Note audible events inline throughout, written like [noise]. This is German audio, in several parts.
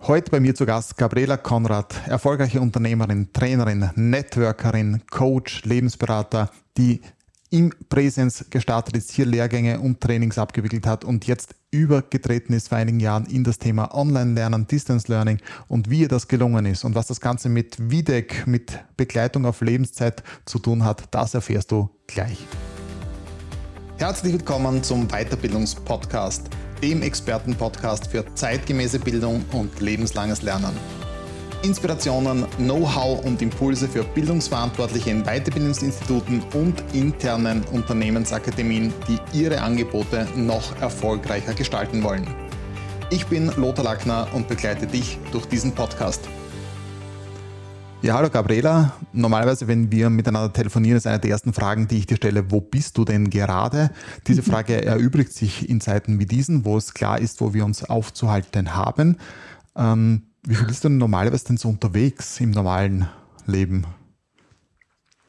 Heute bei mir zu Gast Gabriela Konrad, erfolgreiche Unternehmerin, Trainerin, Networkerin, Coach, Lebensberater, die im Präsens gestartet ist, hier Lehrgänge und Trainings abgewickelt hat und jetzt übergetreten ist vor einigen Jahren in das Thema Online-Lernen, Distance Learning und wie ihr das gelungen ist und was das Ganze mit VDEC, mit Begleitung auf Lebenszeit zu tun hat, das erfährst du gleich. Herzlich willkommen zum Weiterbildungspodcast dem Expertenpodcast für zeitgemäße Bildung und lebenslanges Lernen. Inspirationen, Know-how und Impulse für Bildungsverantwortliche in Weiterbildungsinstituten und internen Unternehmensakademien, die ihre Angebote noch erfolgreicher gestalten wollen. Ich bin Lothar Lackner und begleite dich durch diesen Podcast. Ja, hallo Gabriela. Normalerweise, wenn wir miteinander telefonieren, ist eine der ersten Fragen, die ich dir stelle, wo bist du denn gerade? Diese mhm. Frage erübrigt sich in Zeiten wie diesen, wo es klar ist, wo wir uns aufzuhalten haben. Ähm, wie viel bist du denn normalerweise denn so unterwegs im normalen Leben?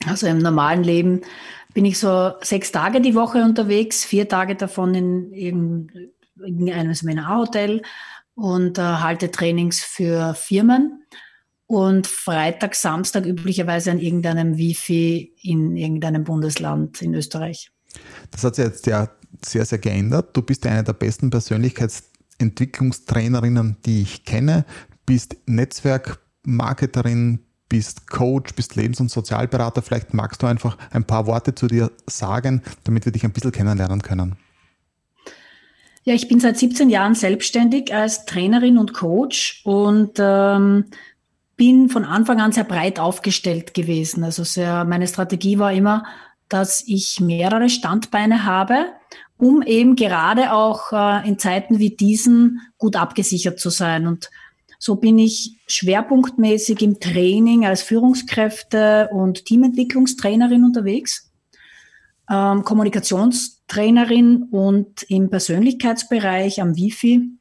Also im normalen Leben bin ich so sechs Tage die Woche unterwegs, vier Tage davon in irgendeinem Seminarhotel und äh, halte Trainings für Firmen und Freitag, Samstag üblicherweise an irgendeinem Wifi in irgendeinem Bundesland in Österreich. Das hat sich jetzt ja sehr, sehr geändert. Du bist eine der besten Persönlichkeitsentwicklungstrainerinnen, die ich kenne, bist Netzwerkmarketerin, bist Coach, bist Lebens- und Sozialberater. Vielleicht magst du einfach ein paar Worte zu dir sagen, damit wir dich ein bisschen kennenlernen können. Ja, ich bin seit 17 Jahren selbstständig als Trainerin und Coach und ähm, bin von Anfang an sehr breit aufgestellt gewesen. Also sehr, meine Strategie war immer, dass ich mehrere Standbeine habe, um eben gerade auch äh, in Zeiten wie diesen gut abgesichert zu sein. Und so bin ich schwerpunktmäßig im Training als Führungskräfte und Teamentwicklungstrainerin unterwegs, ähm, Kommunikationstrainerin und im Persönlichkeitsbereich am Wifi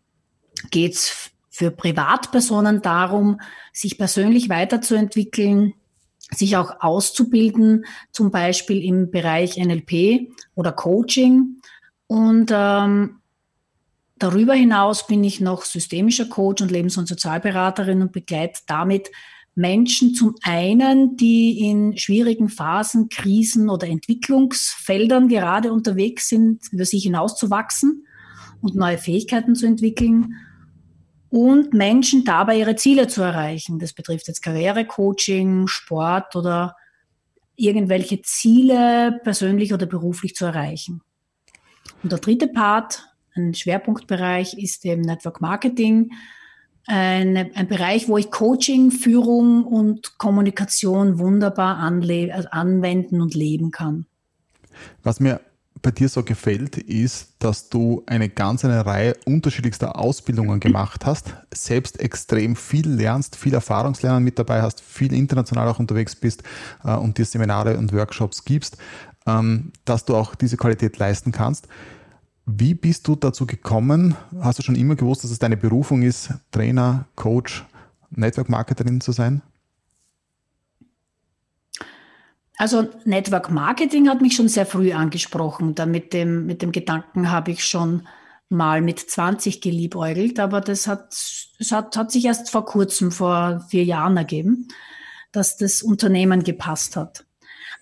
geht's für Privatpersonen darum, sich persönlich weiterzuentwickeln, sich auch auszubilden, zum Beispiel im Bereich NLP oder Coaching. Und ähm, darüber hinaus bin ich noch systemischer Coach und Lebens- und Sozialberaterin und begleite damit Menschen zum einen, die in schwierigen Phasen, Krisen oder Entwicklungsfeldern gerade unterwegs sind, über sich hinauszuwachsen und neue Fähigkeiten zu entwickeln und Menschen dabei ihre Ziele zu erreichen. Das betrifft jetzt Karrierecoaching, Sport oder irgendwelche Ziele persönlich oder beruflich zu erreichen. Und der dritte Part, ein Schwerpunktbereich, ist eben Network Marketing. Ein, ein Bereich, wo ich Coaching, Führung und Kommunikation wunderbar anwenden und leben kann. Was mir bei dir so gefällt, ist, dass du eine ganze Reihe unterschiedlichster Ausbildungen gemacht hast, selbst extrem viel lernst, viel Erfahrungslernen mit dabei hast, viel international auch unterwegs bist äh, und dir Seminare und Workshops gibst, ähm, dass du auch diese Qualität leisten kannst. Wie bist du dazu gekommen? Hast du schon immer gewusst, dass es deine Berufung ist, Trainer, Coach, Network Marketerin zu sein? Also Network Marketing hat mich schon sehr früh angesprochen. Da mit dem, mit dem Gedanken habe ich schon mal mit 20 geliebäugelt, aber das hat, das hat, hat sich erst vor kurzem, vor vier Jahren ergeben, dass das Unternehmen gepasst hat.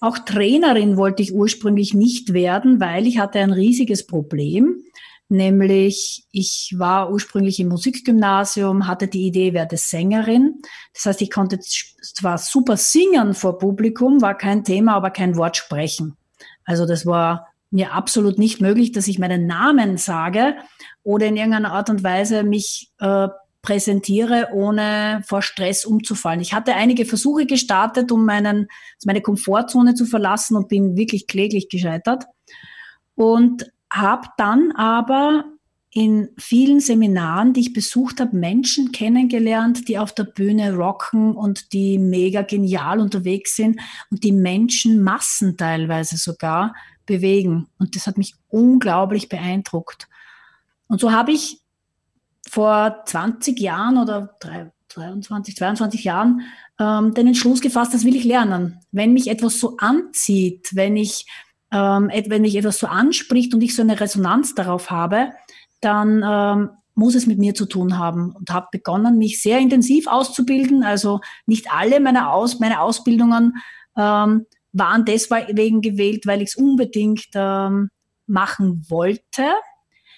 Auch Trainerin wollte ich ursprünglich nicht werden, weil ich hatte ein riesiges Problem nämlich ich war ursprünglich im Musikgymnasium, hatte die Idee, werde Sängerin. Das heißt, ich konnte zwar super singen vor Publikum, war kein Thema, aber kein Wort sprechen. Also das war mir absolut nicht möglich, dass ich meinen Namen sage oder in irgendeiner Art und Weise mich äh, präsentiere, ohne vor Stress umzufallen. Ich hatte einige Versuche gestartet, um meinen, meine Komfortzone zu verlassen und bin wirklich kläglich gescheitert. Und habe dann aber in vielen Seminaren, die ich besucht habe, Menschen kennengelernt, die auf der Bühne rocken und die mega genial unterwegs sind und die Menschen Massen teilweise sogar bewegen. Und das hat mich unglaublich beeindruckt. Und so habe ich vor 20 Jahren oder 23, 22 Jahren ähm, den Entschluss gefasst, das will ich lernen. Wenn mich etwas so anzieht, wenn ich ähm, wenn mich etwas so anspricht und ich so eine Resonanz darauf habe, dann ähm, muss es mit mir zu tun haben und habe begonnen, mich sehr intensiv auszubilden. Also nicht alle meine, Aus, meine Ausbildungen ähm, waren deswegen gewählt, weil ich es unbedingt ähm, machen wollte,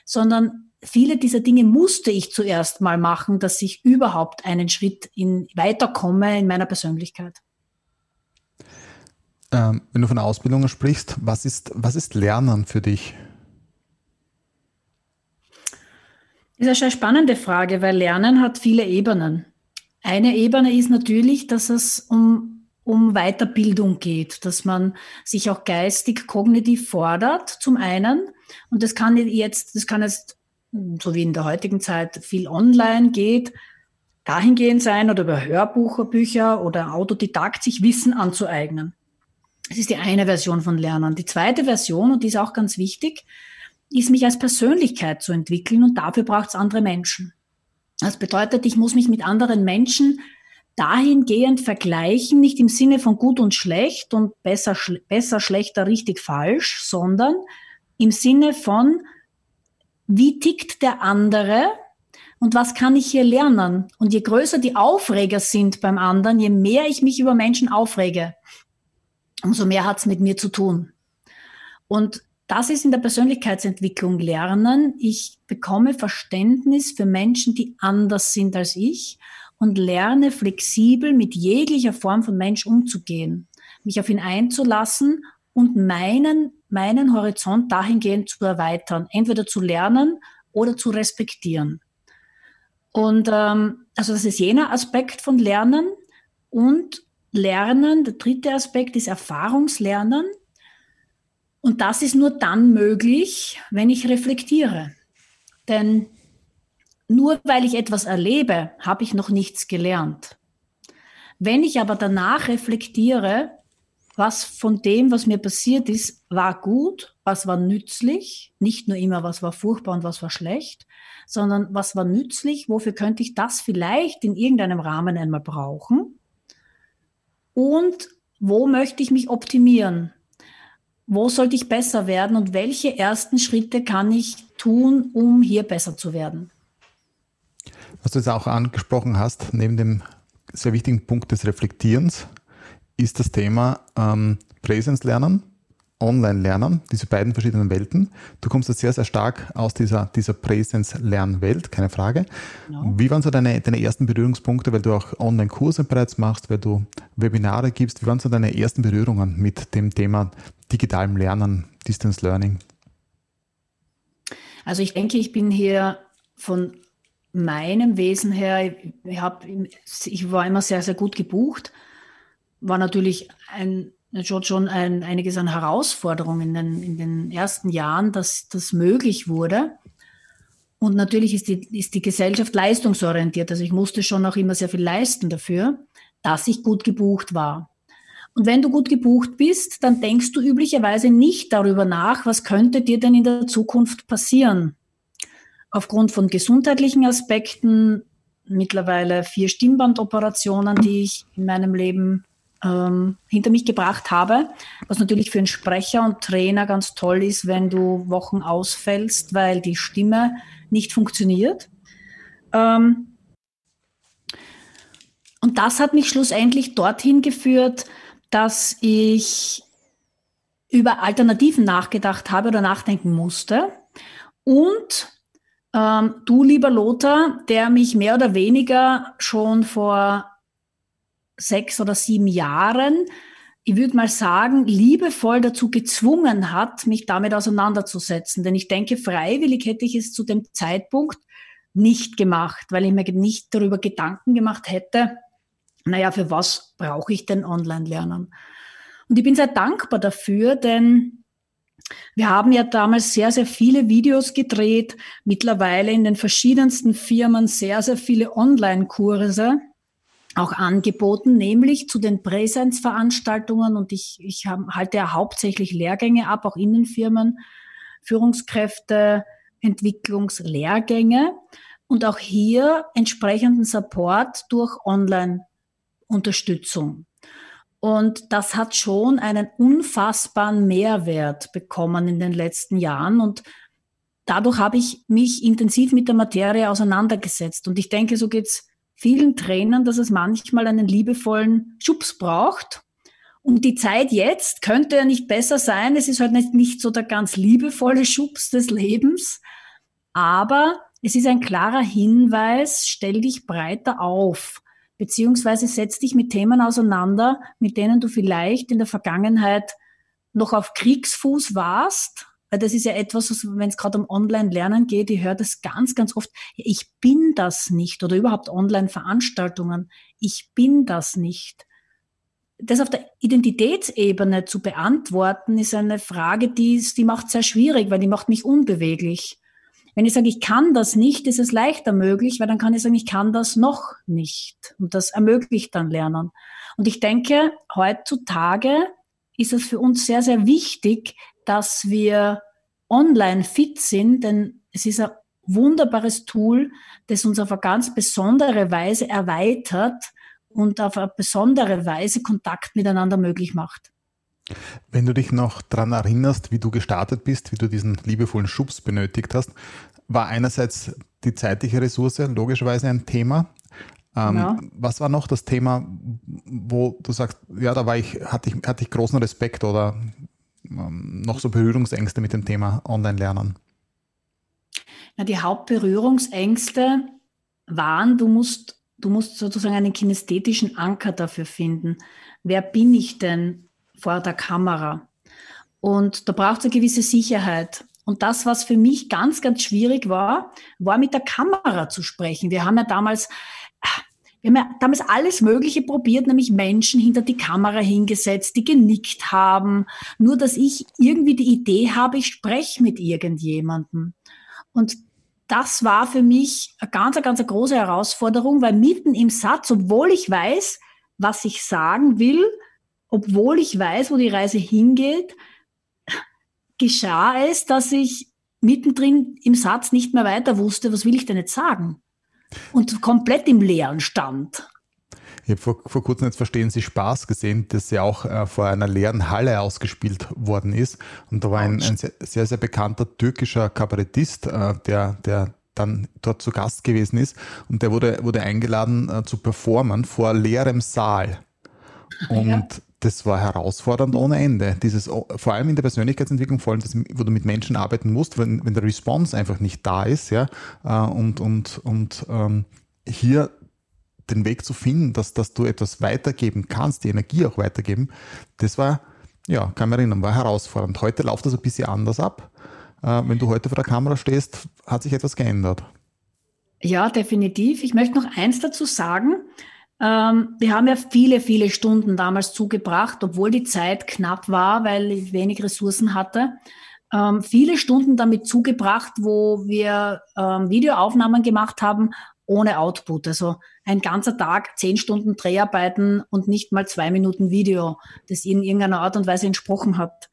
sondern viele dieser Dinge musste ich zuerst mal machen, dass ich überhaupt einen Schritt in, weiterkomme in meiner Persönlichkeit. Ähm, wenn du von Ausbildungen sprichst, was ist, was ist Lernen für dich? Das ist eine spannende Frage, weil Lernen hat viele Ebenen. Eine Ebene ist natürlich, dass es um, um Weiterbildung geht, dass man sich auch geistig, kognitiv fordert, zum einen. Und das kann jetzt, das kann jetzt, so wie in der heutigen Zeit viel online geht, dahingehend sein oder über Hörbücher oder Autodidakt sich Wissen anzueignen. Das ist die eine Version von Lernen. Die zweite Version, und die ist auch ganz wichtig, ist mich als Persönlichkeit zu entwickeln und dafür braucht es andere Menschen. Das bedeutet, ich muss mich mit anderen Menschen dahingehend vergleichen, nicht im Sinne von gut und schlecht und besser, schl besser, schlechter, richtig, falsch, sondern im Sinne von, wie tickt der andere und was kann ich hier lernen? Und je größer die Aufreger sind beim anderen, je mehr ich mich über Menschen aufrege, umso mehr hat es mit mir zu tun. Und das ist in der Persönlichkeitsentwicklung Lernen. Ich bekomme Verständnis für Menschen, die anders sind als ich und lerne flexibel mit jeglicher Form von Mensch umzugehen, mich auf ihn einzulassen und meinen, meinen Horizont dahingehend zu erweitern, entweder zu lernen oder zu respektieren. Und ähm, also das ist jener Aspekt von Lernen und Lernen, der dritte Aspekt ist Erfahrungslernen. Und das ist nur dann möglich, wenn ich reflektiere. Denn nur weil ich etwas erlebe, habe ich noch nichts gelernt. Wenn ich aber danach reflektiere, was von dem, was mir passiert ist, war gut, was war nützlich, nicht nur immer, was war furchtbar und was war schlecht, sondern was war nützlich, wofür könnte ich das vielleicht in irgendeinem Rahmen einmal brauchen und wo möchte ich mich optimieren? wo sollte ich besser werden und welche ersten Schritte kann ich tun, um hier besser zu werden? Was du jetzt auch angesprochen hast, neben dem sehr wichtigen Punkt des Reflektierens, ist das Thema ähm, Präsenzlernen Online-Lernen, diese beiden verschiedenen Welten. Du kommst jetzt sehr, sehr stark aus dieser, dieser Präsenz-Lernwelt, keine Frage. Genau. Wie waren so deine, deine ersten Berührungspunkte, weil du auch Online-Kurse bereits machst, weil du Webinare gibst? Wie waren so deine ersten Berührungen mit dem Thema digitalem Lernen, Distance Learning? Also ich denke, ich bin hier von meinem Wesen her, ich, hab, ich war immer sehr, sehr gut gebucht, war natürlich ein schon, schon ein, einiges an Herausforderungen in den, in den ersten Jahren, dass das möglich wurde. Und natürlich ist die, ist die Gesellschaft leistungsorientiert. Also ich musste schon auch immer sehr viel leisten dafür, dass ich gut gebucht war. Und wenn du gut gebucht bist, dann denkst du üblicherweise nicht darüber nach, was könnte dir denn in der Zukunft passieren. Aufgrund von gesundheitlichen Aspekten, mittlerweile vier Stimmbandoperationen, die ich in meinem Leben ähm, hinter mich gebracht habe, was natürlich für einen Sprecher und Trainer ganz toll ist, wenn du Wochen ausfällst, weil die Stimme nicht funktioniert. Ähm, und das hat mich schlussendlich dorthin geführt, dass ich über Alternativen nachgedacht habe oder nachdenken musste. Und ähm, du, lieber Lothar, der mich mehr oder weniger schon vor sechs oder sieben Jahren, ich würde mal sagen, liebevoll dazu gezwungen hat, mich damit auseinanderzusetzen. Denn ich denke, freiwillig hätte ich es zu dem Zeitpunkt nicht gemacht, weil ich mir nicht darüber Gedanken gemacht hätte, naja, für was brauche ich denn Online-Lernen? Und ich bin sehr dankbar dafür, denn wir haben ja damals sehr, sehr viele Videos gedreht, mittlerweile in den verschiedensten Firmen sehr, sehr viele Online-Kurse auch angeboten, nämlich zu den Präsenzveranstaltungen und ich, ich halte ja hauptsächlich Lehrgänge ab, auch Innenfirmen, Führungskräfte, Entwicklungslehrgänge und auch hier entsprechenden Support durch Online-Unterstützung. Und das hat schon einen unfassbaren Mehrwert bekommen in den letzten Jahren und dadurch habe ich mich intensiv mit der Materie auseinandergesetzt. Und ich denke, so geht's vielen Trainern, dass es manchmal einen liebevollen Schubs braucht. Und die Zeit jetzt könnte ja nicht besser sein. Es ist halt nicht, nicht so der ganz liebevolle Schubs des Lebens. Aber es ist ein klarer Hinweis, stell dich breiter auf, beziehungsweise setz dich mit Themen auseinander, mit denen du vielleicht in der Vergangenheit noch auf Kriegsfuß warst, weil das ist ja etwas, wenn es gerade um Online-Lernen geht, ich höre das ganz, ganz oft, ich bin das nicht oder überhaupt Online-Veranstaltungen, ich bin das nicht. Das auf der Identitätsebene zu beantworten, ist eine Frage, die, die macht sehr schwierig, weil die macht mich unbeweglich. Wenn ich sage, ich kann das nicht, ist es leichter möglich, weil dann kann ich sagen, ich kann das noch nicht. Und das ermöglicht dann Lernen. Und ich denke, heutzutage ist es für uns sehr, sehr wichtig, dass wir online fit sind, denn es ist ein wunderbares Tool, das uns auf eine ganz besondere Weise erweitert und auf eine besondere Weise Kontakt miteinander möglich macht. Wenn du dich noch daran erinnerst, wie du gestartet bist, wie du diesen liebevollen Schubs benötigt hast, war einerseits die zeitliche Ressource logischerweise ein Thema. Ähm, ja. Was war noch das Thema, wo du sagst, ja, da war ich, hatte ich, hatte ich großen Respekt oder noch so Berührungsängste mit dem Thema Online-Lernen? Ja, die Hauptberührungsängste waren, du musst, du musst sozusagen einen kinästhetischen Anker dafür finden. Wer bin ich denn vor der Kamera? Und da braucht es eine gewisse Sicherheit. Und das, was für mich ganz, ganz schwierig war, war mit der Kamera zu sprechen. Wir haben ja damals wir haben ja damals alles Mögliche probiert, nämlich Menschen hinter die Kamera hingesetzt, die genickt haben. Nur, dass ich irgendwie die Idee habe, ich spreche mit irgendjemandem. Und das war für mich eine ganz, ganz große Herausforderung, weil mitten im Satz, obwohl ich weiß, was ich sagen will, obwohl ich weiß, wo die Reise hingeht, geschah es, dass ich mittendrin im Satz nicht mehr weiter wusste, was will ich denn jetzt sagen? Und komplett im Leeren stand. Ich habe vor, vor kurzem jetzt Verstehen Sie Spaß gesehen, das ja auch äh, vor einer leeren Halle ausgespielt worden ist. Und da war ein, ein sehr, sehr, sehr, bekannter türkischer Kabarettist, äh, der, der dann dort zu Gast gewesen ist. Und der wurde, wurde eingeladen äh, zu performen vor leerem Saal. Und ja das war herausfordernd ohne Ende. Dieses, vor allem in der Persönlichkeitsentwicklung, vor allem, das, wo du mit Menschen arbeiten musst, wenn, wenn der Response einfach nicht da ist, ja, äh, und, und, und ähm, hier den Weg zu finden, dass, dass du etwas weitergeben kannst, die Energie auch weitergeben, das war, ja, kann mich erinnern, war herausfordernd. Heute läuft das ein bisschen anders ab. Äh, wenn du heute vor der Kamera stehst, hat sich etwas geändert. Ja, definitiv. Ich möchte noch eins dazu sagen. Ähm, wir haben ja viele, viele Stunden damals zugebracht, obwohl die Zeit knapp war, weil ich wenig Ressourcen hatte. Ähm, viele Stunden damit zugebracht, wo wir ähm, Videoaufnahmen gemacht haben ohne Output. Also ein ganzer Tag, zehn Stunden Dreharbeiten und nicht mal zwei Minuten Video, das in irgendeiner Art und Weise entsprochen hat.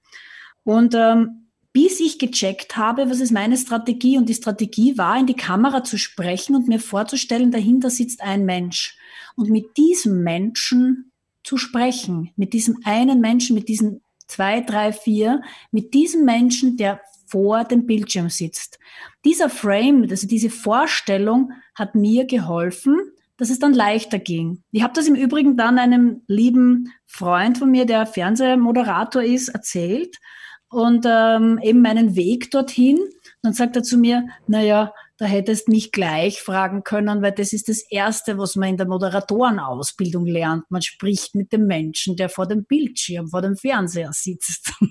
Und ähm, bis ich gecheckt habe, was ist meine Strategie? Und die Strategie war, in die Kamera zu sprechen und mir vorzustellen, dahinter sitzt ein Mensch und mit diesem Menschen zu sprechen, mit diesem einen Menschen, mit diesen zwei, drei, vier, mit diesem Menschen, der vor dem Bildschirm sitzt. Dieser Frame, also diese Vorstellung hat mir geholfen, dass es dann leichter ging. Ich habe das im Übrigen dann einem lieben Freund von mir, der Fernsehmoderator ist, erzählt und ähm, eben meinen Weg dorthin. Dann sagt er zu mir, naja, da hättest mich gleich fragen können, weil das ist das Erste, was man in der Moderatorenausbildung lernt. Man spricht mit dem Menschen, der vor dem Bildschirm, vor dem Fernseher sitzt. [laughs]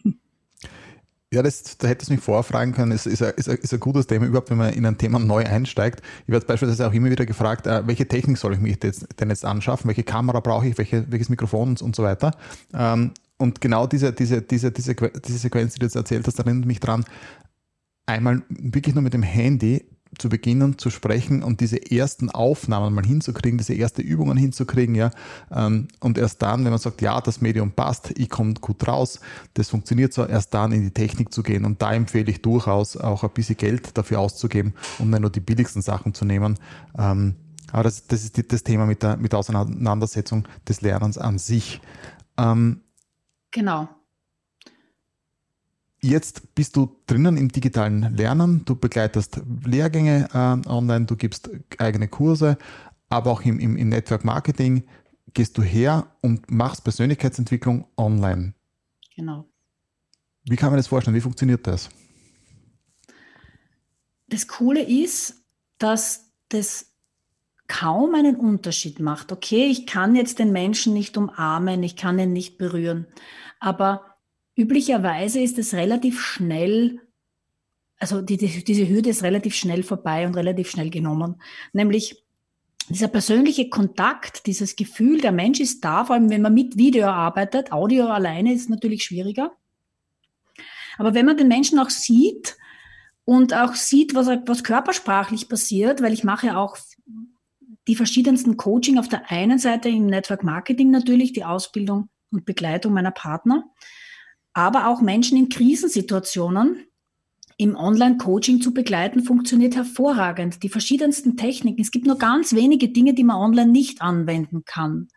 Ja, das, da hättest du mich vorfragen können. Es ist ein, ist, ist ein gutes Thema überhaupt, wenn man in ein Thema neu einsteigt. Ich werde beispielsweise auch immer wieder gefragt, äh, welche Technik soll ich mich denn jetzt anschaffen? Welche Kamera brauche ich? Welche, welches Mikrofon und, und so weiter? Ähm, und genau diese, diese, diese, diese, diese Sequenz, die du jetzt erzählt hast, erinnert mich dran, einmal wirklich nur mit dem Handy zu beginnen zu sprechen und diese ersten Aufnahmen mal hinzukriegen, diese ersten Übungen hinzukriegen, ja. Ähm, und erst dann, wenn man sagt, ja, das Medium passt, ich komme gut raus, das funktioniert so, erst dann in die Technik zu gehen. Und da empfehle ich durchaus auch ein bisschen Geld dafür auszugeben, um nicht nur die billigsten Sachen zu nehmen. Ähm, aber das, das ist das Thema mit der, mit der Auseinandersetzung des Lernens an sich. Ähm, genau. Jetzt bist du drinnen im digitalen Lernen, du begleitest Lehrgänge äh, online, du gibst eigene Kurse, aber auch im, im, im Network Marketing gehst du her und machst Persönlichkeitsentwicklung online. Genau. Wie kann man das vorstellen? Wie funktioniert das? Das Coole ist, dass das kaum einen Unterschied macht. Okay, ich kann jetzt den Menschen nicht umarmen, ich kann ihn nicht berühren, aber Üblicherweise ist es relativ schnell, also die, die, diese Hürde ist relativ schnell vorbei und relativ schnell genommen. Nämlich dieser persönliche Kontakt, dieses Gefühl, der Mensch ist da, vor allem wenn man mit Video arbeitet. Audio alleine ist natürlich schwieriger. Aber wenn man den Menschen auch sieht und auch sieht, was, was körpersprachlich passiert, weil ich mache auch die verschiedensten Coaching auf der einen Seite im Network Marketing natürlich, die Ausbildung und Begleitung meiner Partner aber auch Menschen in Krisensituationen im Online-Coaching zu begleiten, funktioniert hervorragend. Die verschiedensten Techniken. Es gibt nur ganz wenige Dinge, die man online nicht anwenden kann.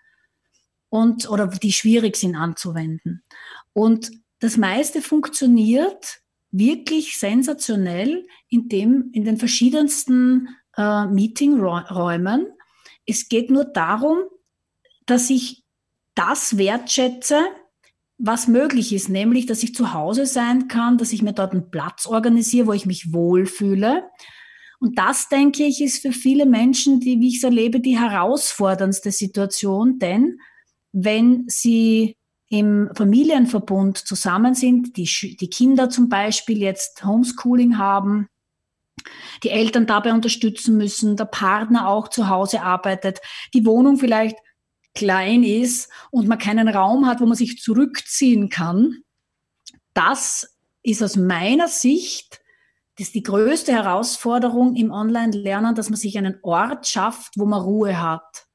Und, oder die schwierig sind anzuwenden. Und das meiste funktioniert wirklich sensationell in dem, in den verschiedensten äh, Meetingräumen. Es geht nur darum, dass ich das wertschätze, was möglich ist, nämlich, dass ich zu Hause sein kann, dass ich mir dort einen Platz organisiere, wo ich mich wohlfühle. Und das, denke ich, ist für viele Menschen, die, wie ich es erlebe, die herausforderndste Situation, denn wenn sie im Familienverbund zusammen sind, die, die Kinder zum Beispiel jetzt Homeschooling haben, die Eltern dabei unterstützen müssen, der Partner auch zu Hause arbeitet, die Wohnung vielleicht klein ist und man keinen Raum hat, wo man sich zurückziehen kann, das ist aus meiner Sicht das die größte Herausforderung im Online-Lernen, dass man sich einen Ort schafft, wo man Ruhe hat.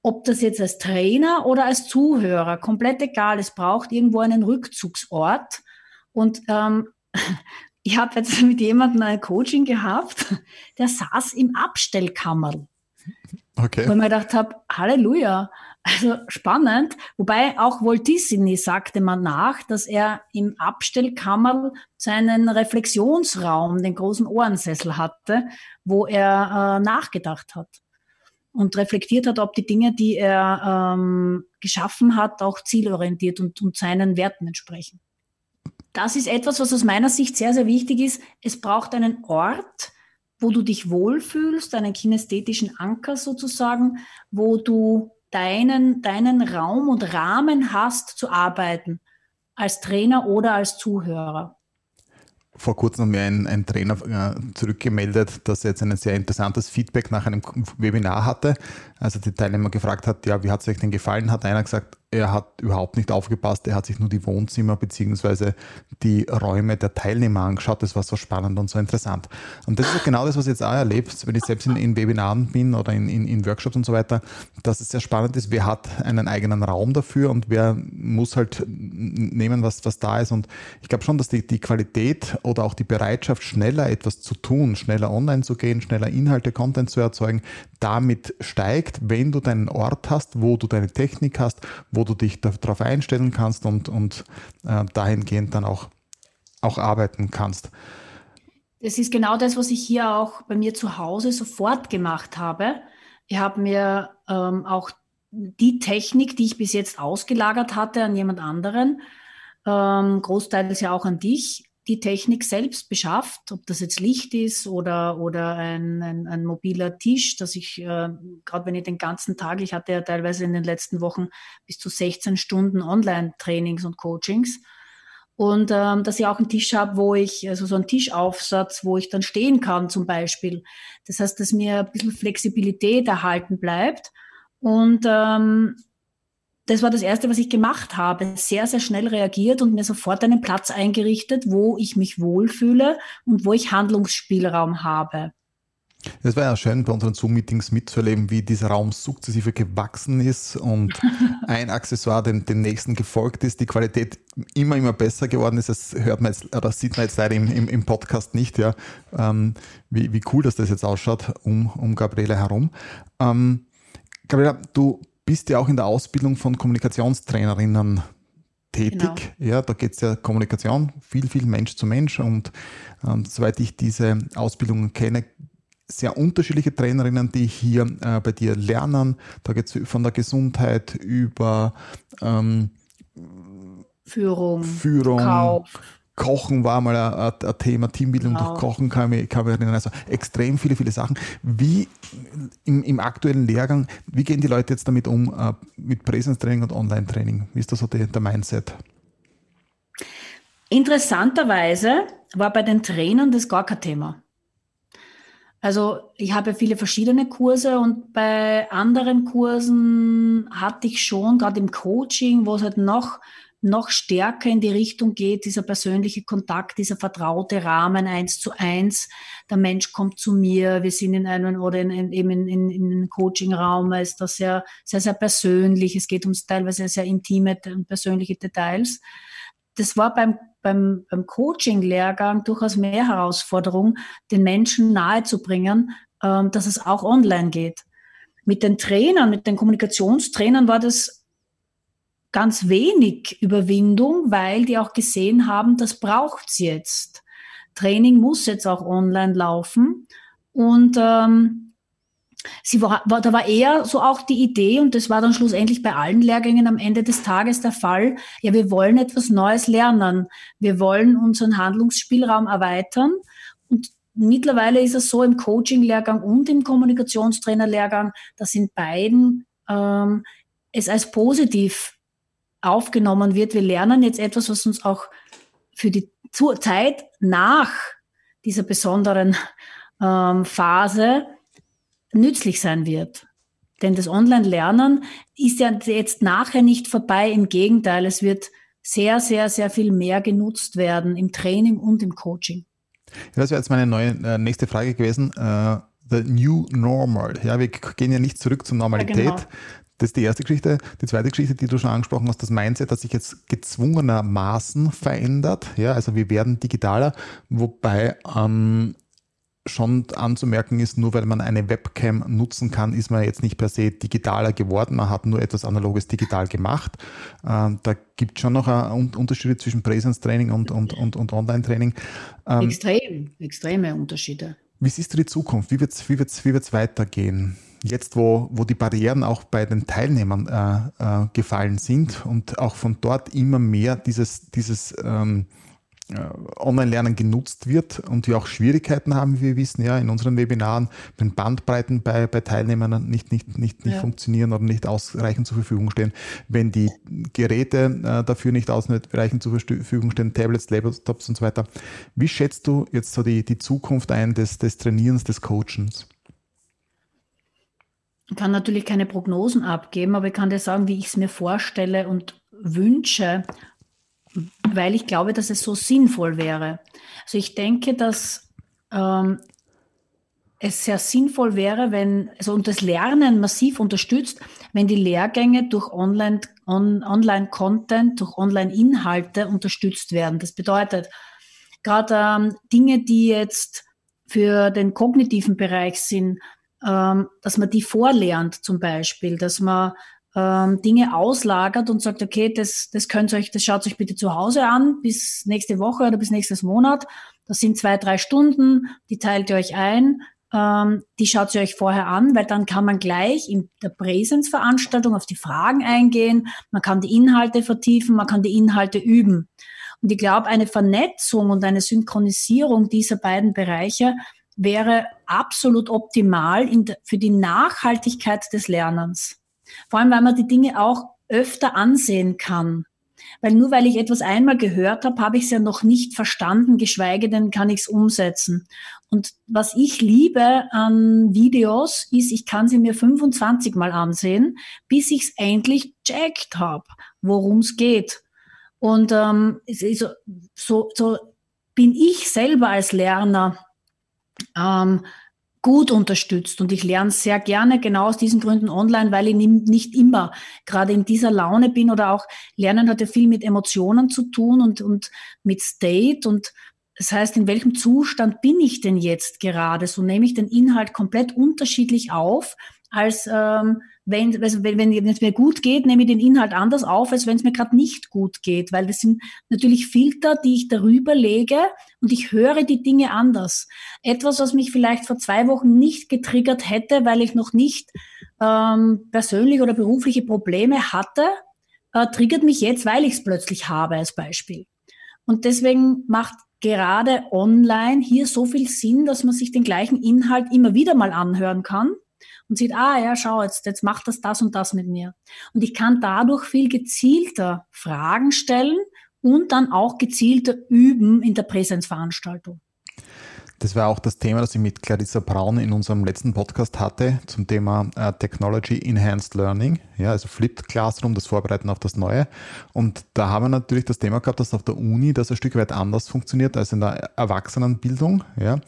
Ob das jetzt als Trainer oder als Zuhörer, komplett egal. Es braucht irgendwo einen Rückzugsort. Und ähm, [laughs] ich habe jetzt mit jemandem ein Coaching gehabt, der saß im Abstellkammerl. Okay. Wo ich mir gedacht habe, Halleluja. Also spannend. Wobei auch Walt Disney sagte man nach, dass er im Abstellkammer seinen Reflexionsraum, den großen Ohrensessel hatte, wo er äh, nachgedacht hat und reflektiert hat, ob die Dinge, die er ähm, geschaffen hat, auch zielorientiert und, und seinen Werten entsprechen. Das ist etwas, was aus meiner Sicht sehr, sehr wichtig ist. Es braucht einen Ort, wo du dich wohlfühlst, einen kinästhetischen Anker sozusagen, wo du deinen, deinen Raum und Rahmen hast zu arbeiten, als Trainer oder als Zuhörer. Vor kurzem hat mir ein, ein Trainer äh, zurückgemeldet, dass er jetzt ein sehr interessantes Feedback nach einem Webinar hatte. Also die Teilnehmer gefragt hat, ja, wie hat es euch denn gefallen? Hat einer gesagt, er hat überhaupt nicht aufgepasst, er hat sich nur die Wohnzimmer bzw. die Räume der Teilnehmer angeschaut. Das war so spannend und so interessant. Und das ist genau das, was ich jetzt auch erlebe, wenn ich selbst in, in Webinaren bin oder in, in, in, Workshops und so weiter, dass es sehr spannend ist, wer hat einen eigenen Raum dafür und wer muss halt nehmen, was, was da ist. Und ich glaube schon, dass die, die Qualität oder auch die Bereitschaft, schneller etwas zu tun, schneller online zu gehen, schneller Inhalte, Content zu erzeugen, damit steigt, wenn du deinen Ort hast, wo du deine Technik hast, wo du dich darauf einstellen kannst und, und äh, dahingehend dann auch, auch arbeiten kannst. Das ist genau das, was ich hier auch bei mir zu Hause sofort gemacht habe. Ich habe mir ähm, auch die Technik, die ich bis jetzt ausgelagert hatte an jemand anderen, ähm, großteils ja auch an dich, die Technik selbst beschafft, ob das jetzt Licht ist oder, oder ein, ein, ein mobiler Tisch, dass ich, äh, gerade wenn ich den ganzen Tag, ich hatte ja teilweise in den letzten Wochen bis zu 16 Stunden Online-Trainings und Coachings, und ähm, dass ich auch einen Tisch habe, wo ich, also so einen Tischaufsatz, wo ich dann stehen kann zum Beispiel. Das heißt, dass mir ein bisschen Flexibilität erhalten bleibt. Und ähm, das war das Erste, was ich gemacht habe. Sehr, sehr schnell reagiert und mir sofort einen Platz eingerichtet, wo ich mich wohlfühle und wo ich Handlungsspielraum habe. Es war ja schön, bei unseren Zoom-Meetings mitzuerleben, wie dieser Raum sukzessive gewachsen ist und [laughs] ein Accessoire dem, dem nächsten gefolgt ist, die Qualität immer, immer besser geworden ist. Das hört man jetzt, oder sieht man jetzt leider im, im, im Podcast nicht, ja, ähm, wie, wie cool dass das jetzt ausschaut um, um Gabriele herum. Ähm, Gabriela, du bist ja auch in der Ausbildung von Kommunikationstrainerinnen tätig. Genau. Ja, da geht es ja Kommunikation, viel, viel Mensch zu Mensch. Und ähm, soweit ich diese Ausbildungen kenne, sehr unterschiedliche Trainerinnen, die hier äh, bei dir lernen. Da geht es von der Gesundheit über ähm, Führung, Führung Kauf. Kochen war mal ein, ein Thema, Teambildung genau. durch Kochen kann ich, kann ich erinnern. Also extrem viele, viele Sachen. Wie im, im aktuellen Lehrgang, wie gehen die Leute jetzt damit um, äh, mit Präsenztraining und Online-Training? Wie ist da so die, der Mindset? Interessanterweise war bei den Trainern das gar kein Thema. Also ich habe viele verschiedene Kurse und bei anderen Kursen hatte ich schon, gerade im Coaching, wo es halt noch, noch stärker in die Richtung geht, dieser persönliche Kontakt, dieser vertraute Rahmen eins zu eins. Der Mensch kommt zu mir, wir sind in einem oder in, in, eben in, in, in einem Coaching-Raum, ist das sehr, sehr, sehr persönlich. Es geht um teilweise sehr intime und persönliche Details. Das war beim beim, beim Coaching-Lehrgang durchaus mehr Herausforderung, den Menschen nahezubringen, ähm, dass es auch online geht. Mit den Trainern, mit den Kommunikationstrainern war das ganz wenig Überwindung, weil die auch gesehen haben, das braucht's jetzt. Training muss jetzt auch online laufen. Und ähm, Sie war, war, da war eher so auch die Idee, und das war dann schlussendlich bei allen Lehrgängen am Ende des Tages der Fall, ja, wir wollen etwas Neues lernen. Wir wollen unseren Handlungsspielraum erweitern. Und mittlerweile ist es so im Coaching-Lehrgang und im Kommunikationstrainer-Lehrgang, dass in beiden ähm, es als positiv aufgenommen wird. Wir lernen jetzt etwas, was uns auch für die Zeit nach dieser besonderen ähm, Phase nützlich sein wird. Denn das Online-Lernen ist ja jetzt nachher nicht vorbei. Im Gegenteil, es wird sehr, sehr, sehr viel mehr genutzt werden im Training und im Coaching. Ja, das wäre jetzt meine neue, äh, nächste Frage gewesen. Uh, the New Normal. Ja, wir gehen ja nicht zurück zur Normalität. Ja, genau. Das ist die erste Geschichte. Die zweite Geschichte, die du schon angesprochen hast, das Mindset hat sich jetzt gezwungenermaßen verändert. Ja, also wir werden digitaler, wobei ähm, schon anzumerken ist, nur weil man eine Webcam nutzen kann, ist man jetzt nicht per se digitaler geworden. Man hat nur etwas Analoges digital gemacht. Ähm, da gibt es schon noch Unterschiede zwischen Präsenztraining und, und, und, und Online-Training. Ähm, Extrem, extreme Unterschiede. Wie siehst du die Zukunft? Wie wird es wie wird's, wie wird's weitergehen? Jetzt, wo, wo die Barrieren auch bei den Teilnehmern äh, äh, gefallen sind und auch von dort immer mehr dieses, dieses ähm, äh, Online-Lernen genutzt wird und wir auch Schwierigkeiten haben, wie wir wissen, ja, in unseren Webinaren, wenn Bandbreiten bei, bei Teilnehmern nicht, nicht, nicht, nicht ja. funktionieren oder nicht ausreichend zur Verfügung stehen, wenn die Geräte äh, dafür nicht ausreichend zur Verfügung stehen, Tablets, Laptops und so weiter. Wie schätzt du jetzt so die, die Zukunft ein des, des Trainierens, des Coachens? Kann natürlich keine Prognosen abgeben, aber ich kann dir sagen, wie ich es mir vorstelle und wünsche weil ich glaube, dass es so sinnvoll wäre. Also ich denke, dass ähm, es sehr sinnvoll wäre, wenn, also und das Lernen massiv unterstützt, wenn die Lehrgänge durch Online, on, Online-Content, durch Online-Inhalte unterstützt werden. Das bedeutet, gerade ähm, Dinge, die jetzt für den kognitiven Bereich sind, ähm, dass man die vorlernt zum Beispiel, dass man ähm, Dinge auslagert und sagt, okay, das, das könnt ihr euch, das schaut euch bitte zu Hause an, bis nächste Woche oder bis nächstes Monat. Das sind zwei, drei Stunden, die teilt ihr euch ein, ähm, die schaut ihr euch vorher an, weil dann kann man gleich in der Präsenzveranstaltung auf die Fragen eingehen, man kann die Inhalte vertiefen, man kann die Inhalte üben. Und ich glaube, eine Vernetzung und eine Synchronisierung dieser beiden Bereiche wäre absolut optimal für die Nachhaltigkeit des Lernens. Vor allem, weil man die Dinge auch öfter ansehen kann. Weil nur weil ich etwas einmal gehört habe, habe ich es ja noch nicht verstanden, geschweige denn kann ich es umsetzen. Und was ich liebe an Videos ist, ich kann sie mir 25 Mal ansehen, bis ich es endlich checkt habe, worum es geht. Und ähm, so, so bin ich selber als Lerner ähm, gut unterstützt. Und ich lerne sehr gerne genau aus diesen Gründen online, weil ich nicht immer gerade in dieser Laune bin oder auch Lernen hat ja viel mit Emotionen zu tun und, und mit State. Und das heißt, in welchem Zustand bin ich denn jetzt gerade? So nehme ich den Inhalt komplett unterschiedlich auf als ähm, wenn, also wenn, wenn es mir gut geht, nehme ich den Inhalt anders auf, als wenn es mir gerade nicht gut geht, weil das sind natürlich Filter, die ich darüber lege und ich höre die Dinge anders. Etwas, was mich vielleicht vor zwei Wochen nicht getriggert hätte, weil ich noch nicht ähm, persönliche oder berufliche Probleme hatte, äh, triggert mich jetzt, weil ich es plötzlich habe als Beispiel. Und deswegen macht gerade online hier so viel Sinn, dass man sich den gleichen Inhalt immer wieder mal anhören kann und sieht, ah ja, schau, jetzt, jetzt macht das das und das mit mir. Und ich kann dadurch viel gezielter Fragen stellen und dann auch gezielter üben in der Präsenzveranstaltung. Das war auch das Thema, das ich mit Clarissa Braun in unserem letzten Podcast hatte zum Thema äh, Technology Enhanced Learning, ja, also Flipped Classroom, das Vorbereiten auf das Neue. Und da haben wir natürlich das Thema gehabt, dass auf der Uni das ein Stück weit anders funktioniert als in der Erwachsenenbildung, ja,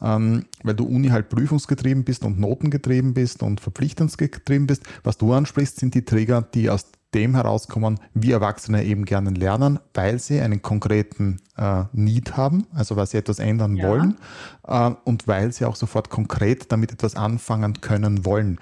ähm, weil du Uni halt prüfungsgetrieben bist und notengetrieben bist und verpflichtungsgetrieben bist. Was du ansprichst, sind die Träger, die aus dem herauskommen, wie Erwachsene eben gerne lernen, weil sie einen konkreten äh, Need haben, also weil sie etwas ändern ja. wollen äh, und weil sie auch sofort konkret damit etwas anfangen können wollen.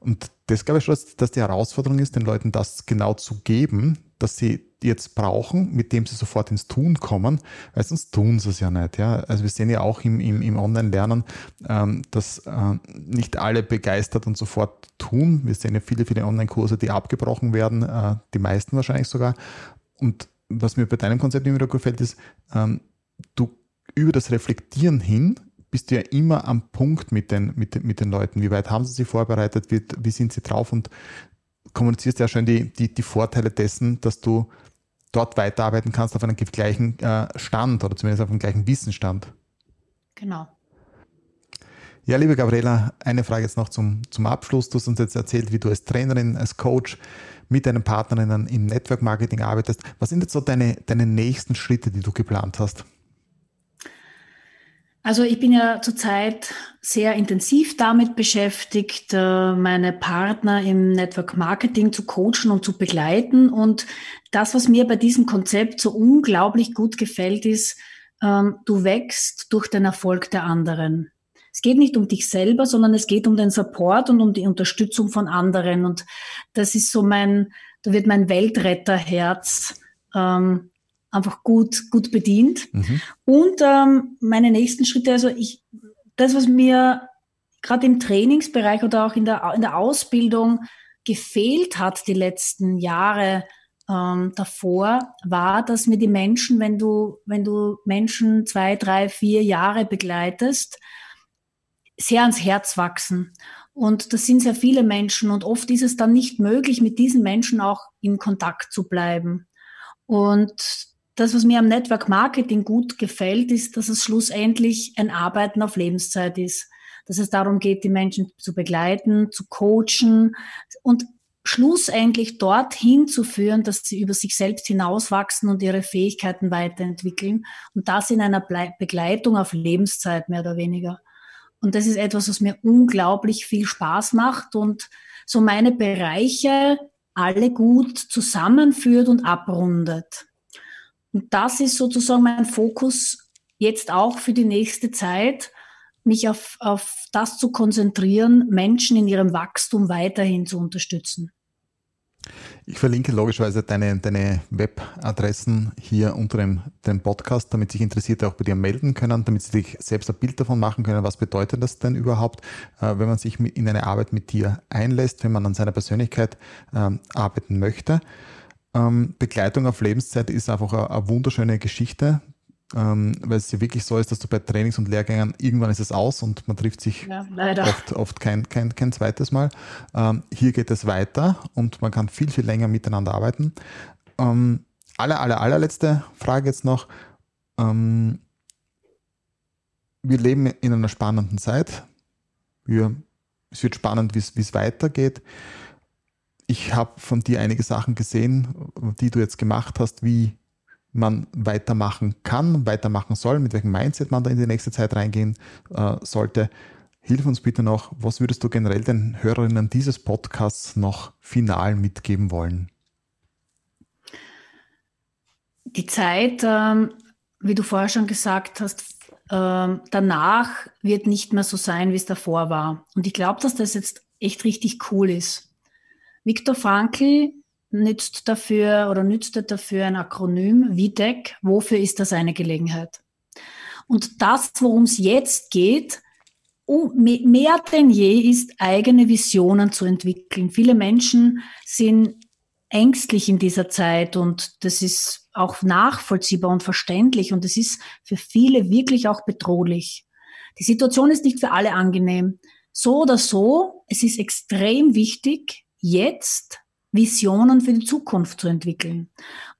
Und das glaube ich schon, dass, dass die Herausforderung ist, den Leuten das genau zu geben, dass sie jetzt brauchen, mit dem sie sofort ins Tun kommen, weil sonst tun sie es ja nicht. Ja? Also wir sehen ja auch im, im, im Online-Lernen, ähm, dass äh, nicht alle begeistert und sofort tun. Wir sehen ja viele, viele Online-Kurse, die abgebrochen werden, äh, die meisten wahrscheinlich sogar. Und was mir bei deinem Konzept immer wieder gefällt, ist, ähm, du über das Reflektieren hin bist du ja immer am Punkt mit den, mit, mit den Leuten. Wie weit haben sie sich vorbereitet? Wie, wie sind sie drauf? Und kommunizierst ja schon die, die, die Vorteile dessen, dass du dort weiterarbeiten kannst auf einem gleichen äh, Stand oder zumindest auf einem gleichen Wissensstand. Genau. Ja, liebe Gabriela, eine Frage jetzt noch zum, zum Abschluss. Du hast uns jetzt erzählt, wie du als Trainerin, als Coach mit deinen Partnerinnen im Network Marketing arbeitest. Was sind jetzt so deine, deine nächsten Schritte, die du geplant hast? Also ich bin ja zurzeit sehr intensiv damit beschäftigt, äh, meine Partner im Network Marketing zu coachen und zu begleiten. Und das, was mir bei diesem Konzept so unglaublich gut gefällt, ist, ähm, du wächst durch den Erfolg der anderen. Es geht nicht um dich selber, sondern es geht um den Support und um die Unterstützung von anderen. Und das ist so mein, da wird mein Weltretterherz ähm, einfach gut, gut bedient. Mhm. Und ähm, meine nächsten Schritte, also ich, das, was mir gerade im Trainingsbereich oder auch in der, in der Ausbildung gefehlt hat die letzten Jahre ähm, davor, war, dass mir die Menschen, wenn du, wenn du Menschen zwei, drei, vier Jahre begleitest, sehr ans Herz wachsen. Und das sind sehr viele Menschen und oft ist es dann nicht möglich, mit diesen Menschen auch in Kontakt zu bleiben. Und das, was mir am Network Marketing gut gefällt, ist, dass es schlussendlich ein Arbeiten auf Lebenszeit ist. Dass es darum geht, die Menschen zu begleiten, zu coachen und schlussendlich dorthin zu führen, dass sie über sich selbst hinauswachsen und ihre Fähigkeiten weiterentwickeln. Und das in einer Begleitung auf Lebenszeit mehr oder weniger. Und das ist etwas, was mir unglaublich viel Spaß macht und so meine Bereiche alle gut zusammenführt und abrundet. Und das ist sozusagen mein Fokus jetzt auch für die nächste Zeit, mich auf, auf das zu konzentrieren, Menschen in ihrem Wachstum weiterhin zu unterstützen. Ich verlinke logischerweise deine, deine Webadressen hier unter dem, dem Podcast, damit sich Interessierte auch bei dir melden können, damit sie sich selbst ein Bild davon machen können, was bedeutet das denn überhaupt, äh, wenn man sich in eine Arbeit mit dir einlässt, wenn man an seiner Persönlichkeit ähm, arbeiten möchte. Ähm, Begleitung auf Lebenszeit ist einfach eine, eine wunderschöne Geschichte, ähm, weil es ja wirklich so ist, dass du bei Trainings und Lehrgängen irgendwann ist es aus und man trifft sich ja, oft, oft kein, kein, kein zweites Mal. Ähm, hier geht es weiter und man kann viel, viel länger miteinander arbeiten. Ähm, aller, aller, allerletzte Frage jetzt noch. Ähm, wir leben in einer spannenden Zeit. Wir, es wird spannend, wie es weitergeht ich habe von dir einige Sachen gesehen, die du jetzt gemacht hast, wie man weitermachen kann, weitermachen soll, mit welchem Mindset man da in die nächste Zeit reingehen äh, sollte. Hilf uns bitte noch, was würdest du generell den Hörerinnen dieses Podcasts noch final mitgeben wollen? Die Zeit, ähm, wie du vorher schon gesagt hast, ähm, danach wird nicht mehr so sein, wie es davor war. Und ich glaube, dass das jetzt echt richtig cool ist. Viktor Frankl nützt dafür oder nützt dafür ein Akronym VDEC. Wofür ist das eine Gelegenheit? Und das, worum es jetzt geht, mehr denn je ist, eigene Visionen zu entwickeln. Viele Menschen sind ängstlich in dieser Zeit und das ist auch nachvollziehbar und verständlich und es ist für viele wirklich auch bedrohlich. Die Situation ist nicht für alle angenehm. So oder so, es ist extrem wichtig, jetzt Visionen für die Zukunft zu entwickeln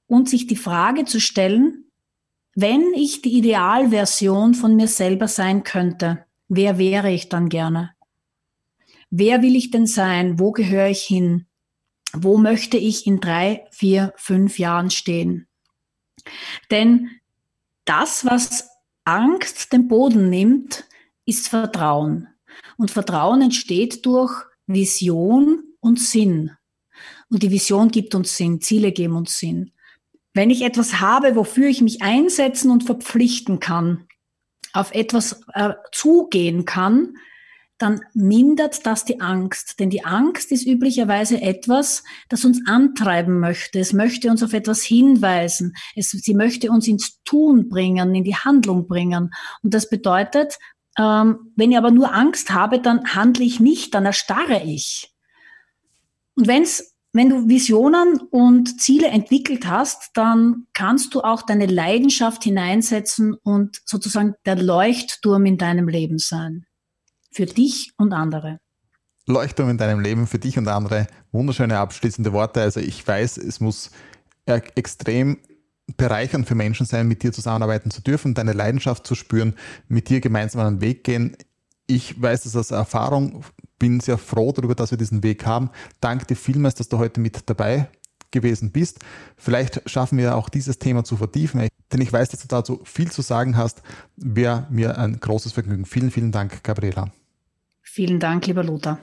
und sich die Frage zu stellen, wenn ich die Idealversion von mir selber sein könnte, wer wäre ich dann gerne? Wer will ich denn sein? Wo gehöre ich hin? Wo möchte ich in drei, vier, fünf Jahren stehen? Denn das, was Angst den Boden nimmt, ist Vertrauen. Und Vertrauen entsteht durch Vision und Sinn. Und die Vision gibt uns Sinn, Ziele geben uns Sinn. Wenn ich etwas habe, wofür ich mich einsetzen und verpflichten kann, auf etwas äh, zugehen kann, dann mindert das die Angst. Denn die Angst ist üblicherweise etwas, das uns antreiben möchte. Es möchte uns auf etwas hinweisen. Es, sie möchte uns ins Tun bringen, in die Handlung bringen. Und das bedeutet, ähm, wenn ich aber nur Angst habe, dann handle ich nicht, dann erstarre ich. Und wenn's, wenn du Visionen und Ziele entwickelt hast, dann kannst du auch deine Leidenschaft hineinsetzen und sozusagen der Leuchtturm in deinem Leben sein. Für dich und andere. Leuchtturm in deinem Leben für dich und andere. Wunderschöne abschließende Worte. Also ich weiß, es muss extrem bereichernd für Menschen sein, mit dir zusammenarbeiten zu dürfen, deine Leidenschaft zu spüren, mit dir gemeinsam einen Weg gehen. Ich weiß das aus Erfahrung, bin sehr froh darüber, dass wir diesen Weg haben. Danke dir vielmals, dass du heute mit dabei gewesen bist. Vielleicht schaffen wir auch dieses Thema zu vertiefen, denn ich weiß, dass du dazu viel zu sagen hast. Wäre mir ein großes Vergnügen. Vielen, vielen Dank, Gabriela. Vielen Dank, lieber Lothar.